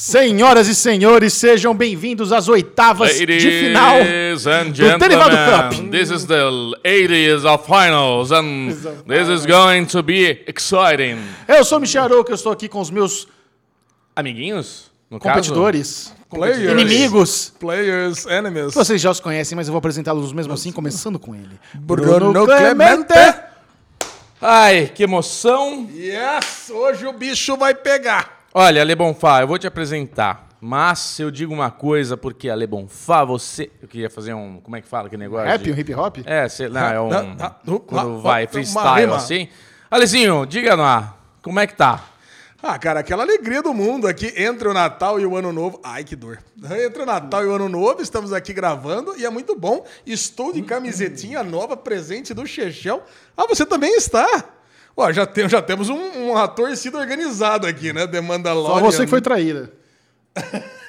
Senhoras e senhores, sejam bem-vindos às oitavas Ladies de final and do Derivado Cup. this is the 80s of finals, and this is going to be exciting. Eu sou Michel Arouca, eu estou aqui com os meus Amiguinhos? No competidores, Players. inimigos. Players, enemies. Vocês já os conhecem, mas eu vou apresentá-los mesmo assim, começando com ele. Bruno Clemente. Caso? Ai, que emoção. Yes, hoje o bicho vai pegar. Olha, Ale Bonfá, eu vou te apresentar. Mas eu digo uma coisa, porque Ale Bonfá, você... Eu queria fazer um... Como é que fala aquele negócio? Rap, de- um hip hop? É, sei lá, é um... Quando vai freestyle assim. Alezinho, diga lá, como é que tá? Ah, cara, aquela alegria do mundo aqui entre o Natal e o Ano Novo. Ai, que dor. Entre o Natal e o Ano Novo, estamos aqui gravando e é muito bom. Estou de camisetinha nova, presente do Chechel. Ah, você também está. Ó, já, tem, já temos um, uma torcida organizado aqui, né? Demanda Só você que foi traíra.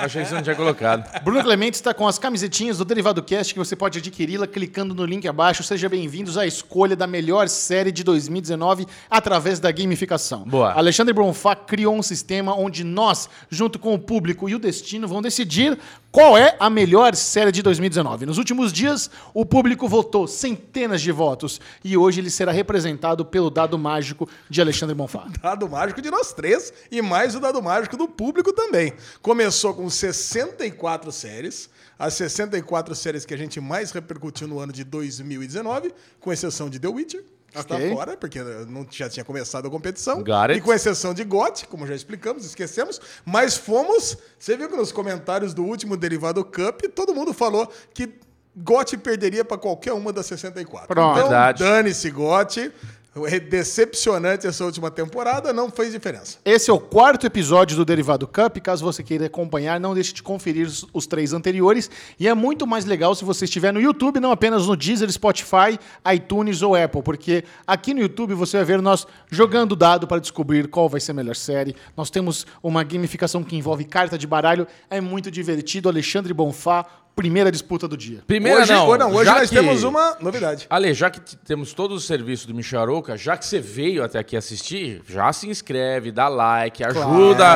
Achei que você não tinha colocado. Bruno Clemente está com as camisetinhas do Derivado Cast que você pode adquiri-la clicando no link abaixo. Sejam bem-vindos à escolha da melhor série de 2019 através da gamificação. Boa. Alexandre Bronfá criou um sistema onde nós, junto com o público e o destino, vão decidir qual é a melhor série de 2019. Nos últimos dias, o público votou centenas de votos e hoje ele será representado pelo dado mágico de Alexandre Bonfá. Dado mágico de nós três e mais o dado mágico do público também. Começou com 64 séries, as 64 séries que a gente mais repercutiu no ano de 2019, com exceção de The Witcher, que está Ok. fora, porque não já tinha começado a competição. E com exceção de GOT, como já explicamos, esquecemos, mas fomos. Você viu que nos comentários do último Derivado Cup, todo mundo falou que GOT perderia para qualquer uma das 64. Pronto. Então, dane-se GOT. É decepcionante essa última temporada, não fez diferença. Esse é o quarto episódio do Derivado Cup. Caso você queira acompanhar, não deixe de conferir os, os três anteriores. E é muito mais legal se você estiver no YouTube, não apenas no Deezer, Spotify, iTunes ou Apple, porque aqui no YouTube você vai ver nós jogando dado para descobrir qual vai ser a melhor série. Nós temos uma gamificação que envolve carta de baralho. É muito divertido. Alexandre Bonfá, primeira disputa do dia. Primeiro hoje, não, ou hoje já nós que- temos uma novidade. Ale, já que temos todo o serviço do Michel Arouca, já que você veio até aqui assistir, já se inscreve, dá like, ajuda,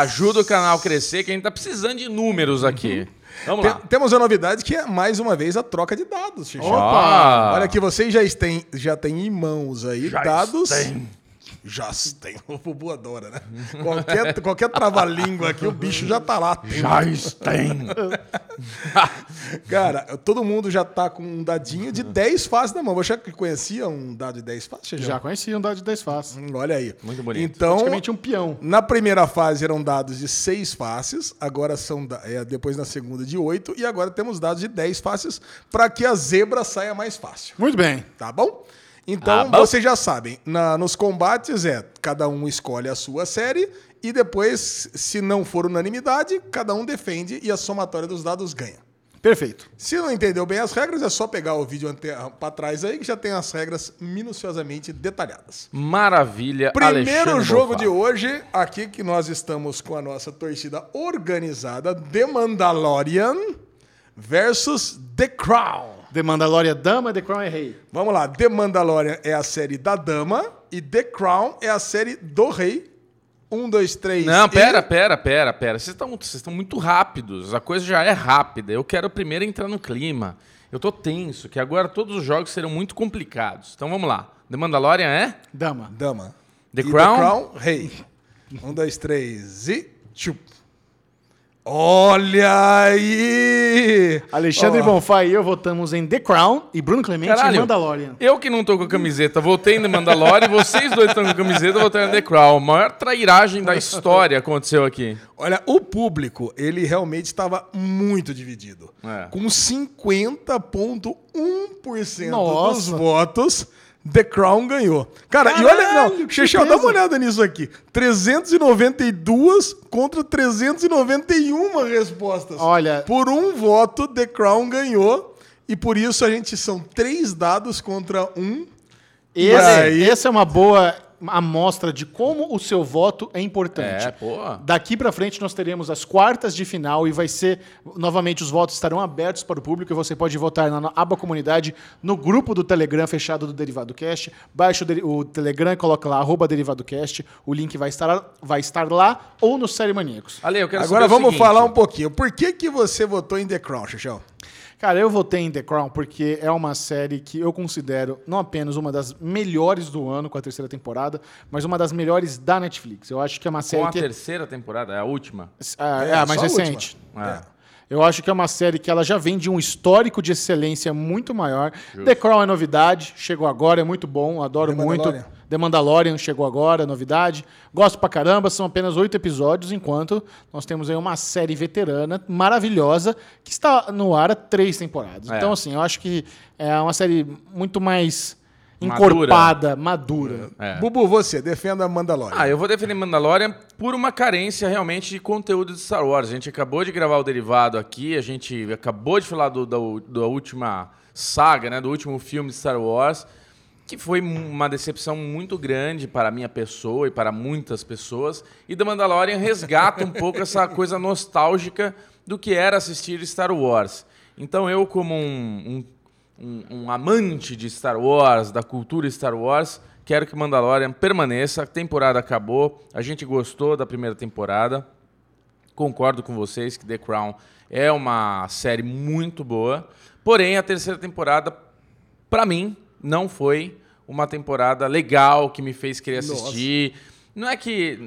ajuda o canal a crescer, que a gente tá precisando de números aqui. Vamos lá. Tem- temos uma novidade que é, mais uma vez, a troca de dados, Xixi. Opa! Olha que vocês já têm, já têm em mãos aí Já dados. tem. Já tem. O Bubu adora, né? Qualquer, qualquer trava-língua aqui, o bicho já tá lá. Tem. Cara, todo mundo já tá com um dadinho de 10 faces na mão. Você que conhecia um dado de 10 faces? Já conheci um dado de 10 faces. Hum, Olha aí. Muito bonito. Então, Praticamente um peão. Na primeira fase eram dados de seis faces, agora são é, depois na segunda de oito e agora temos dados de 10 faces para que a zebra saia mais fácil, Muito bem. tá bom? Então, bom. vocês já sabem, na- nos combates é cada um escolhe a sua série e depois, se não for unanimidade, cada um defende e a somatória dos dados ganha. Perfeito. Se não entendeu bem as regras, é só pegar o vídeo para trás aí que já tem as regras minuciosamente detalhadas. Maravilha, Primeiro Alexandre jogo Bonfá. de hoje, aqui que nós estamos com a nossa torcida organizada, The Mandalorian versus The Crown. The Mandalorian Dama, The Crown é Rei. Vamos lá, The Mandalorian é a série da dama e The Crown é a série do rei. Um, dois, três. Não, e- pera, pera, pera, pera. Vocês estão vocês estão muito rápidos. A coisa já é rápida. Eu quero primeiro entrar no clima. Eu tô tenso, que agora todos os jogos serão muito complicados. Então vamos lá. The Mandalorian é? Dama. Dama. The E Crown? The Crown, rei. Um, dois, três e. Tchup. Olha aí! Alexandre Ó, Bonfá e eu votamos em The Crown e Bruno Clemente em Mandalorian. eu que não tô com a camiseta, votei no Mandalorian, vocês dois estão com a camiseta, votaram no The Crown. A maior trairagem da história aconteceu aqui. Olha, o público, ele realmente estava muito dividido. É. Com 50,1% Nossa. dos votos, The Crown ganhou. Cara, e olha, Caralho, não, Xexel, dá uma olhada nisso aqui. 392 contra 391 respostas. Olha- Por um voto, The Crown ganhou. E por isso a gente são três dados contra um. Esse, aí- essa é uma boa amostra de como o seu voto é importante. É, pô. Daqui pra frente nós teremos as quartas de final e vai ser novamente os votos estarão abertos para o público e você pode votar na aba comunidade no grupo do Telegram fechado do Derivado Cast. Baixa o, o Telegram, coloca lá arroba Derivado Cast, o link vai estar vai estar lá ou no Série Maníacos. Ale, eu quero Agora saber o vamos seguinte. falar um pouquinho. Por que, que você votou em The Crown, Xixão? Cara, eu votei em The Crown porque é uma série que eu considero não apenas uma das melhores do ano com a terceira temporada, mas uma das melhores da Netflix. Eu acho que é uma série Com a que terceira temporada, é a última. Ah, É, é, a mais recente. última. É. Eu acho que é uma série que ela já vem de um histórico de excelência muito maior. The Crown é novidade, chegou agora, é muito bom, adoro The muito. Mandalorian. The Mandalorian chegou agora, novidade. Gosto pra caramba, são apenas oito episódios, enquanto nós temos aí uma série veterana, maravilhosa, que está no ar há três temporadas. É. Então, assim, eu acho que é uma série muito mais. Encorpada, madura. É. Bubu, você, defenda a Mandalorian. Ah, eu vou defender Mandalorian por uma carência realmente de conteúdo de Star Wars. A gente acabou de gravar o derivado aqui, a gente acabou de falar do, da, da última saga, né, do último filme de Star Wars, que foi uma decepção muito grande para a minha pessoa e para muitas pessoas. E The Mandalorian resgata um pouco essa coisa nostálgica do que era assistir Star Wars. Então eu, como um, um, um- um amante de Star Wars, da cultura Star Wars, quero que Mandalorian permaneça. A temporada acabou, a gente gostou da primeira temporada. Concordo com vocês que The Crown é uma série muito boa. Porém, a terceira temporada, para mim, não foi uma temporada legal que me fez querer assistir. Não é que.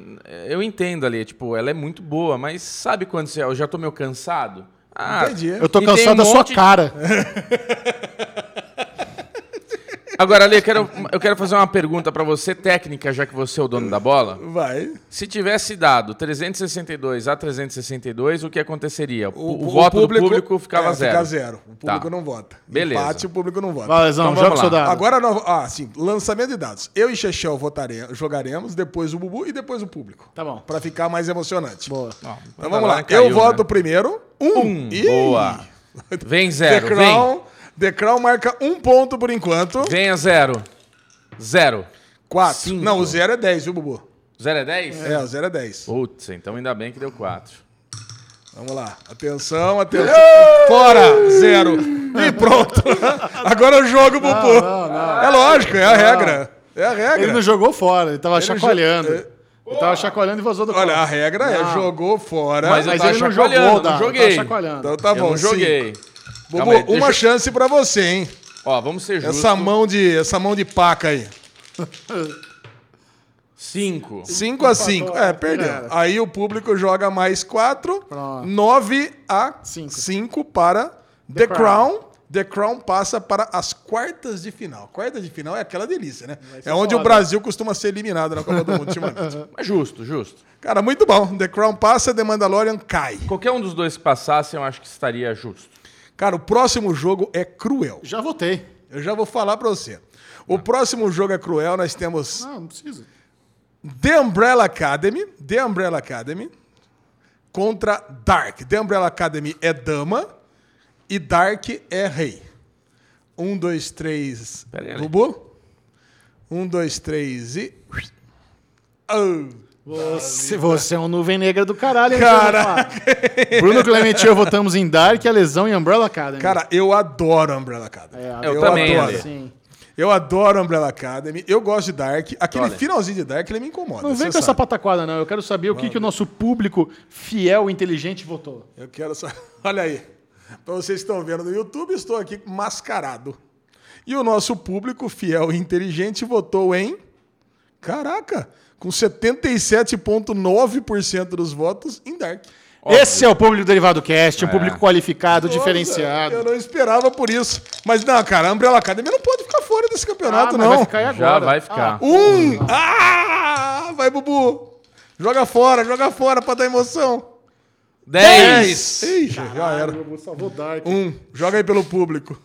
Eu entendo ali, tipo, ela é muito boa, mas sabe quando você. Eu já tô meio cansado? Ah, Entendi. Eu tô cansado um da sua monte cara. Agora, Ale, eu quero, eu quero fazer uma pergunta pra você, técnica, já que você é o dono da bola. Vai. Se tivesse dado 362 a 362, o que aconteceria? O, o voto do público ficava é, zero. Fica zero. O público Tá. não vota. Beleza. Empate, o público não vota. Valezão, Então joga o lá. dado. Agora, nós, ah, sim, lançamento de dados. Eu e Chechel votaremos, jogaremos, depois o Bubu e depois o público. Tá bom. Pra ficar mais emocionante. Boa. Ó, Então vamos lá. caiu, eu voto né? primeiro. Um. Um. Ih! Boa. Vem The zero, vem. Crown, The Crown marca um ponto por enquanto. Venha zero. Zero. Quatro. Cinco. Não, o zero é 10, viu, Bubu? Zero é 10? É, o zero é 10. Putz, então ainda bem que deu quatro. Vamos lá. Atenção, atenção. Fora! Zero. E pronto. Agora eu jogo, Bubu. É lógico, é a regra. É a regra. Ele não jogou fora, ele tava Ele chacoalhando. jo- Ele tava chacoalhando e vazou do Olha, campo. a regra é Não. jogou fora. Mas Mas tava ele não jogou, não Dá, joguei. Tava chacoalhando. Então tá bom. não joguei. Cinco. Bubu, aí, uma eu- chance pra você, hein? Ó, vamos ser justos. Essa mão de, essa mão de paca aí. Cinco. 5 a 5. É, perdeu. Era. Aí o público joga mais 4. Pronto. 9 a Cinco. 5 para The, The Crown. Crown. The Crown passa para as quartas de final. Quartas de final é aquela delícia, né? É onde foda. o Brasil costuma ser eliminado na Copa do Mundo ultimamente. Mas justo, justo. Cara, muito bom. The Crown passa, The Mandalorian cai. Qualquer um dos dois que passasse, eu acho que estaria justo. Cara, o próximo jogo é cruel. Já votei. Eu já vou falar pra você. O próximo jogo é cruel. Nós temos Ah, não precisa. The Umbrella Academy, The Umbrella Academy contra Dark. The Umbrella Academy é dama e Dark é rei. Um, dois, três. Pera aí. Bubu? Um, dois, três e. Oh. Você, você é um nuvem negra do caralho. hein. Rafa? Bruno Clemente e eu votamos em Dark, a Lesão e Umbrella Academy. Cara, eu adoro Umbrella Academy. É, Eu eu também, adoro. Sim. Eu adoro Umbrella Academy. Eu gosto de Dark. Aquele Olha. finalzinho de Dark, ele me incomoda. Não vem você com essa sabe. pataquada, não. Eu quero saber o que, que o nosso público fiel e inteligente votou. Eu quero só. Olha aí. Para vocês que estão vendo no YouTube, estou aqui mascarado. E o nosso público fiel e inteligente votou em. Caraca! Com 77,9% dos votos em Dark. Esse é o público Derivado Cast, um É. público qualificado, Nossa, diferenciado. Eu não esperava por isso. Mas não, cara, a Umbrella Academy não pode ficar fora desse campeonato, Ah, mas não. vai ficar aí agora. Já vai ficar. Um! Ah! Vai, Bubu! Joga fora, joga fora pra dar emoção. Dez! Ih, já era. Eu salvou Dark. Um, joga aí pelo público.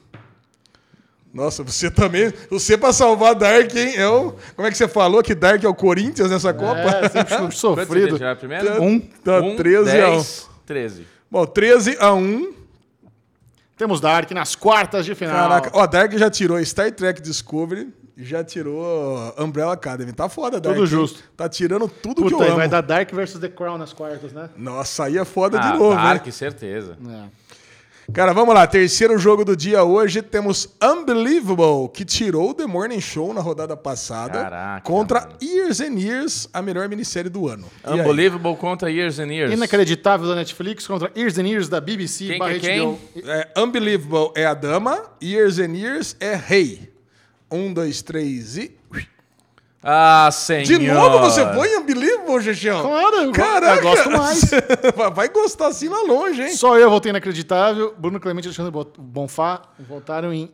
Nossa, você também. Você pra salvar Dark, hein? É o, como é que você falou que Dark é o Corinthians nessa Copa? É, sempre Quanto você sofrido. tirar primeiro? Um. Tá 13 a 1. 10, 13. Bom, 13 a 1. Temos Dark nas quartas de final. Caraca, ó, Dark já tirou Star Trek Discovery, já tirou Umbrella Academy. Tá foda, Dark. Tudo justo. Tá tirando tudo Puta, que eu amo. vai dar Dark versus The Crown nas quartas, né? Nossa, aí é foda Ah, de novo, Dark, né? certeza. É. Cara, vamos lá. Terceiro jogo do dia hoje. Temos Unbelievable, que tirou o The Morning Show na rodada passada. Caraca, contra mano. Years and Years, a melhor minissérie do ano. Unbelievable contra Years and Years. Inacreditável da Netflix contra Years and Years da BBC. Quem que é HBO. É, Unbelievable é a dama, Years and Years é rei. Um, dois, três e. Ah, senhor. De novo você foi em Unbelievable, Xexão? Claro, eu go- Caraca. eu gosto mais. Vai gostar assim lá longe, hein? Só eu voltei inacreditável. Bruno Clemente e Alexandre Bo- Bonfá votaram em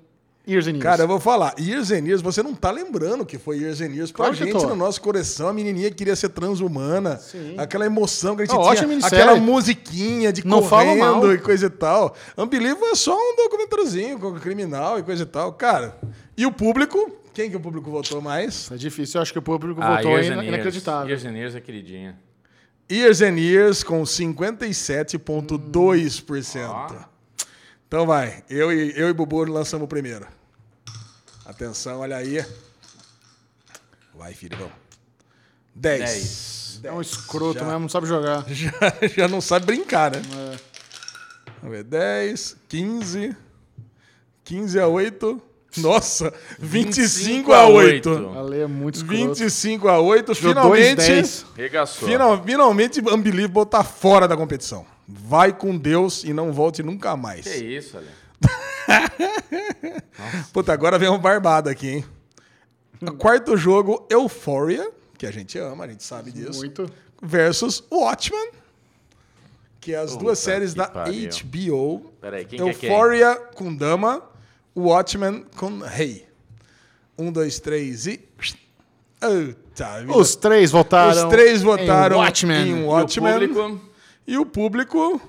Years and Years. Cara, eu vou falar, Years and Years, você não tá lembrando que foi Years and Years pra Claro gente no nosso coração. A menininha queria ser transhumana. Sim. Aquela emoção que a gente Não, tinha. Aquela musiquinha de Não correndo e coisa e tal. Unbelievable é só um documentáriozinho com criminal e coisa e tal. Cara, e o público? Quem que o público votou mais? É difícil, eu acho que o público Ah, votou Years. inacreditável. Years and Years é queridinha. Years and Years com 57,2%. Então vai, eu e, eu e Bubu lançamos o primeiro. Atenção, olha aí. Vai, filho, vamos. 10. 10. É um escroto Já. mesmo, não sabe jogar. Já, já não sabe brincar, né? É. Vamos ver, 10, 15, 15 a 8. Nossa, 25 a 8. A lei é muito escroto. 25 a 8. Jogou Finalmente, 2-10. Regaçou. final, finalmente, Unbelievable tá fora da competição. Vai com Deus e não volte nunca mais. Que isso, Ale? Puta, agora vem um barbado aqui, hein? O quarto jogo, Euphoria, que a gente ama, a gente sabe disso. Muito. Versus Watchmen, que é as Puta duas séries da pariu. HBO. Peraí, quem que é quem? Euphoria com Dama, Watchmen com Rei. Um, dois, três e. Os três votaram. Os três votaram em Watchmen. em E o Watchmen. público? E o público.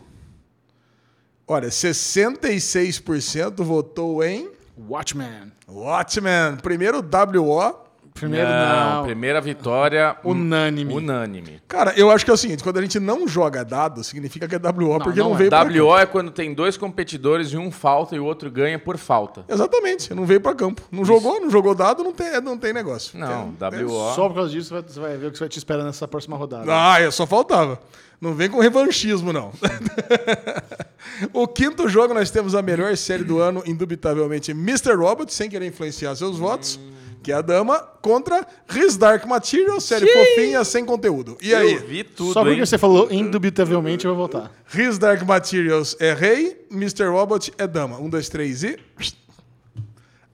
Olha, 66% votou em Watchmen. Watchmen. Primeiro WO. Primeiro não, não. primeira vitória Unânime. unânime. Cara, eu acho que é o seguinte: quando a gente não joga dado, significa que é WO, porque não, não é. veio pra WO é quando tem dois competidores e um falta e o outro ganha por falta. Exatamente, não veio pra campo. Não jogou, não jogou dado, não tem, não tem negócio. Não, É- WO. Só por causa disso, você vai- você vai ver o que vai te esperar nessa próxima rodada. Ah, é, só faltava. Não vem com revanchismo, não. o quinto jogo, nós temos a melhor série do ano, indubitavelmente, Mr. Robot, sem querer influenciar seus votos, que é a dama, contra His Dark Material, série fofinha, sem conteúdo. E aí? Eu vi tudo, Só porque hein? você falou indubitavelmente, eu vou votar. His Dark Materials é rei, Mr. Robot é dama. Um, dois, três e...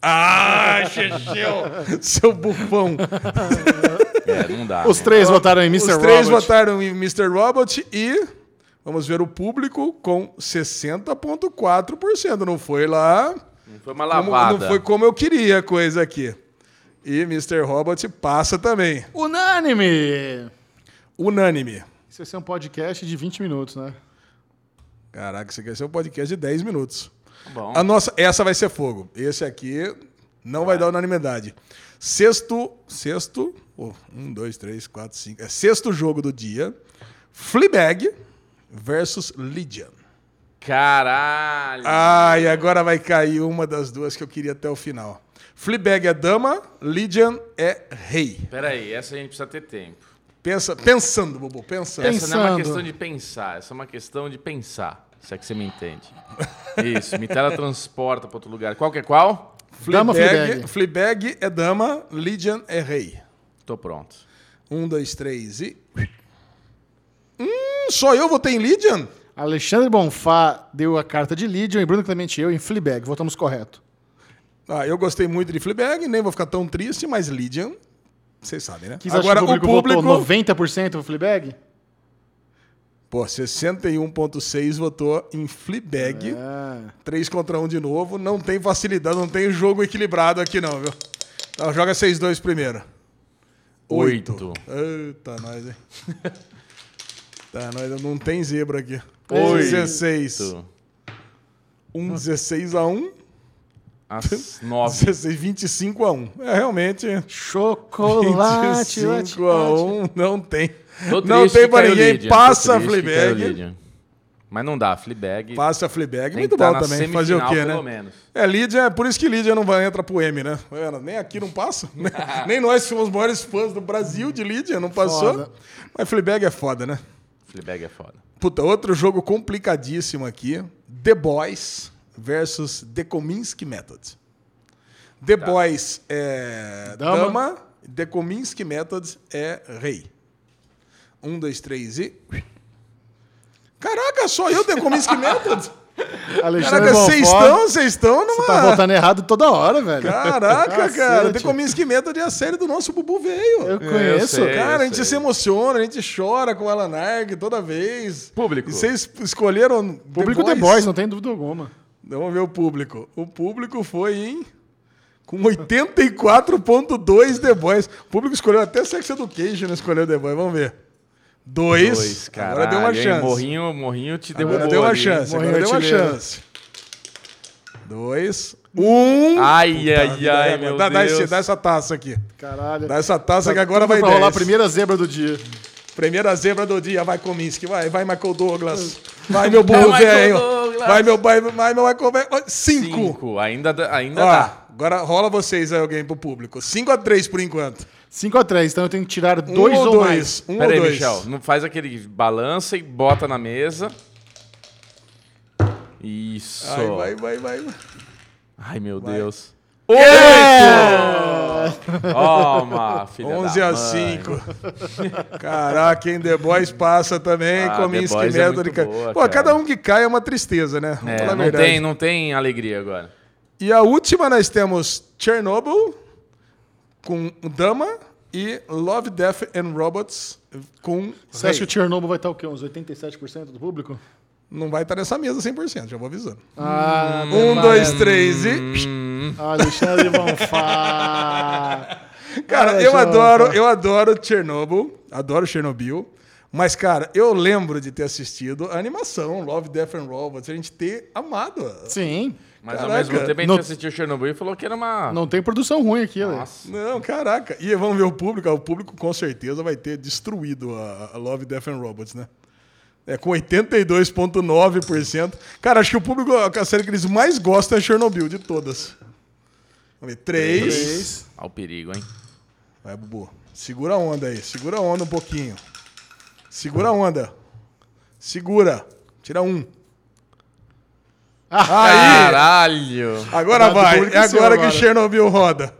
Ah, Chechel! Seu bufão. É, não dá. Os né? três votaram em Mr. Os três Robot. votaram em Mr. Robot e vamos ver o público com 60,4%. Não foi lá. Não foi uma como- lavada. não foi como eu queria a coisa aqui. E Mr. Robot passa também. Unânime! Unânime. Isso vai ser um podcast de 20 minutos, né? Caraca, isso aqui vai ser um podcast de 10 minutos. Bom. A nossa, essa vai ser fogo. Esse aqui não vai dar unanimidade. Sexto, sexto, oh, um, dois, três, quatro, cinco. É sexto jogo do dia. Fleabag versus Lydian. Caralho. Ah, e agora vai cair uma das duas que eu queria até o final. Fleabag é dama, Lydian é rei. Peraí, essa a gente precisa ter tempo. Pensa, pensando, Bobo, pensando. Essa não é uma questão de pensar, essa é uma questão de pensar. Se é que você me entende. Isso, me teletransporta para outro lugar. Qual que é qual? Dama Fleabag, Fleabag. Fleabag é dama, Lydian é rei. Tô pronto. Um, dois, três e. Hum, só eu votei em Lydian? Alexandre Bonfá deu a carta de Lydian e Bruno Clemente e eu em Fleabag. Votamos correto. Ah, eu gostei muito de Fleabag, nem vou ficar tão triste, mas Lydian, vocês sabem, né? Você Agora, o público, o público. votou 90% pro Fleabag? Pô, 61,6 votou em Fleabag. É. 3 contra 1 de novo. Não tem facilidade, não tem jogo equilibrado aqui, não, viu? Então, joga 6-2 primeiro. Oito. Eita, nós, hein? tá, nós não tem zebra aqui. Oito. 16. 1, 16 a 1. Às nove. 16, 25 a 1. É, realmente. Chocolate. 25 a 1. Não tem. Não tem pra ninguém. Passa Fleabag. Mas não dá, Fleabag. Passa a Fleabag. tem Muito tá bom também. Fazer o quê, pelo né? menos. É, Lídia, é por isso que Lídia não vai entrar pro M, né? Nem aqui não passa. Nem, nem nós somos os maiores fãs do Brasil de Lídia, não passou. Foda. Mas Fleabag é foda, né? Fleabag é foda. Puta, outro jogo complicadíssimo aqui. The Boys versus The Kominsky Method. The Boys é Dama. dama. The Kominsky Method é rei. Um, dois, três e... Caraca, só eu The Kominsky Method? Alexandre Caraca, vocês estão, vocês estão numa... Você tá votando errado toda hora, velho. Caraca, Cacete. cara. The Kominsky Method é a série do nosso Bubu Veio. Eu conheço. sei. Cara, a gente sei. se emociona, a gente chora com o Alan Arg toda vez. Público. E vocês escolheram Público The Boys, não tem dúvida alguma. Vamos ver o público. O público foi em... Com 84.2 The Boys. O público escolheu até Sex Education, não escolheu The Boys. Vamos ver. Dois. Dois, Agora deu uma caralho, hein? chance. Morrinho, morrinho te derrubou Agora deu uma ali. chance. Morreu Agora deu uma chance. Dois. Um. Ai, Puta ai, vida, ai, é, meu dá, dá Deus. esse- dá essa taça aqui. Caralho. Dá essa taça que agora vai rolar a 10. primeira zebra do dia. Primeira zebra do dia, vai Kominsky, vai, vai Michael Douglas. Vai meu burro Michael velho. Vai meu, vai, vai meu velho. Cinco. Cinco. Ainda, dá- ainda Ó, dá. agora rola vocês aí, alguém pro público. 5 a 3 por enquanto. 5x3, então eu tenho que tirar Um dois ou ou, dois. mais. Um Pera ou aí, dois. Michel. Não faz aquele balança e bota na mesa. Isso. Ai, vai, vai, vai. Ai, meu Vai. Deus. É! Toma, filha 11 da a mãe. 5. Caraca, hein? The Boys passa também. Ah, Boys é Method. muito ca- boa, Pô, cara. cada um que cai é uma tristeza, né? É, não, verdade. tem, não tem alegria agora. E a última nós temos Chernobyl com Dama e Love, Death and Robots com Você acha que o Chernobyl vai estar o quê? Uns 87% do público? Não vai estar nessa mesa 100%, já vou avisando. Ah, Um, dois, três e... Hum, Alexandre Bonfá. Cara, Olha eu adoro, eu adoro Chernobyl, adoro Chernobyl, mas, cara, eu lembro de ter assistido a animação Love, Death and Robots, a gente ter amado. Sim. mas Caraca. ao mesmo tempo a gente Não- assistiu Chernobyl e falou que era uma. Não tem produção ruim aqui, Alex. Nossa. Não, caraca. E vamos ver o público. O público com certeza vai ter destruído a, a Love, Death and Robots, né? É, com 82,9%. Cara, acho que o público, a série que eles mais gostam é Chernobyl, de todas. Vamos ver. Três. Três. Olha o perigo, hein? Vai, Bubu. Segura a onda aí. Segura a onda um pouquinho. Segura a onda. Segura. Tira um. Aí! Caralho! Agora vai. É agora. que Chernobyl roda.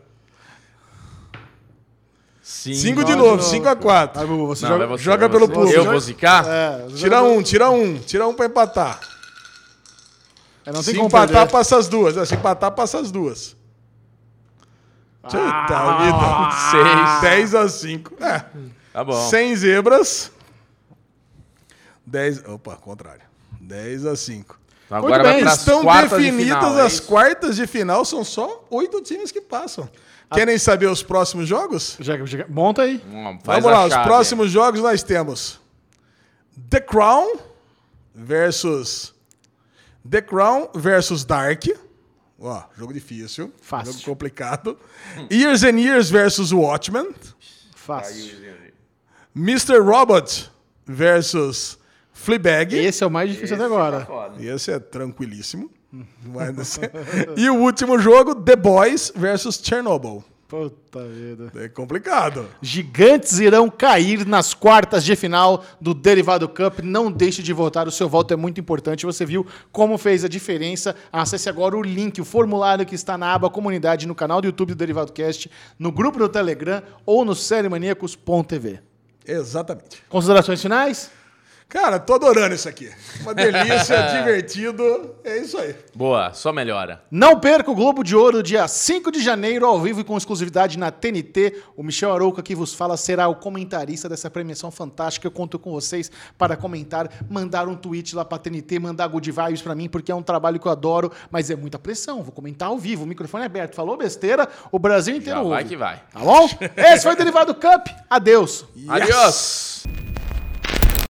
Cinco. Cinco de novo. nove. Cinco a quatro. Aí, Bubu, você Não, joga... vai você, joga vai pelo você. público. Eu vou zicar? É, você Tira joga- um, tira um. Tira um pra empatar. É, não tem Se como empatar, perder. passa as duas. É, Se empatar, passa as duas. Puta Ah. vida. 10 a 5. É. Tá bom. 100 zebras. 10. Opa, contrário. 10 a 5. Então agora vai bem, as Estão quartas de definidas final, é as isso? quartas de final. São só oito times que passam. Querem saber os próximos jogos? Já- já- Monta aí. Hum, Vamos lá, os próximos jogos nós temos The Crown versus The Crown versus Dark. Ó, jogo difícil. Fácil. Jogo complicado. Years and Years versus Watchmen. Fácil. Mr. Robot versus Fleabag. Esse é o mais difícil até agora. Esse é tranquilíssimo. E o último jogo, The Boys versus Chernobyl. Puta vida. É complicado. Gigantes irão cair nas quartas de final do Derivado Cup. Não deixe de votar, o seu voto é muito importante. Você viu como fez a diferença? Acesse agora o link, o formulário que está na aba comunidade no canal do YouTube do Derivado Cast, no grupo do Telegram ou no sériemaníacos.tv. Exatamente. Considerações finais? Cara, tô adorando isso aqui. Uma delícia, divertido. É isso aí. Boa, só melhora. Não perca o Globo de Ouro, dia 5 de janeiro, ao vivo e com exclusividade na TNT. O Michel Arouca que vos fala será o comentarista dessa premiação fantástica. Eu conto com vocês para comentar, mandar um tweet lá pra TNT, mandar good vibes pra mim, porque é um trabalho que eu adoro, mas é muita pressão. Vou comentar ao vivo, o microfone é aberto. Falou besteira, o Brasil inteiro Já vai ouve. que vai. Tá bom? Esse foi o Derivado Cup. Adeus. Adiós!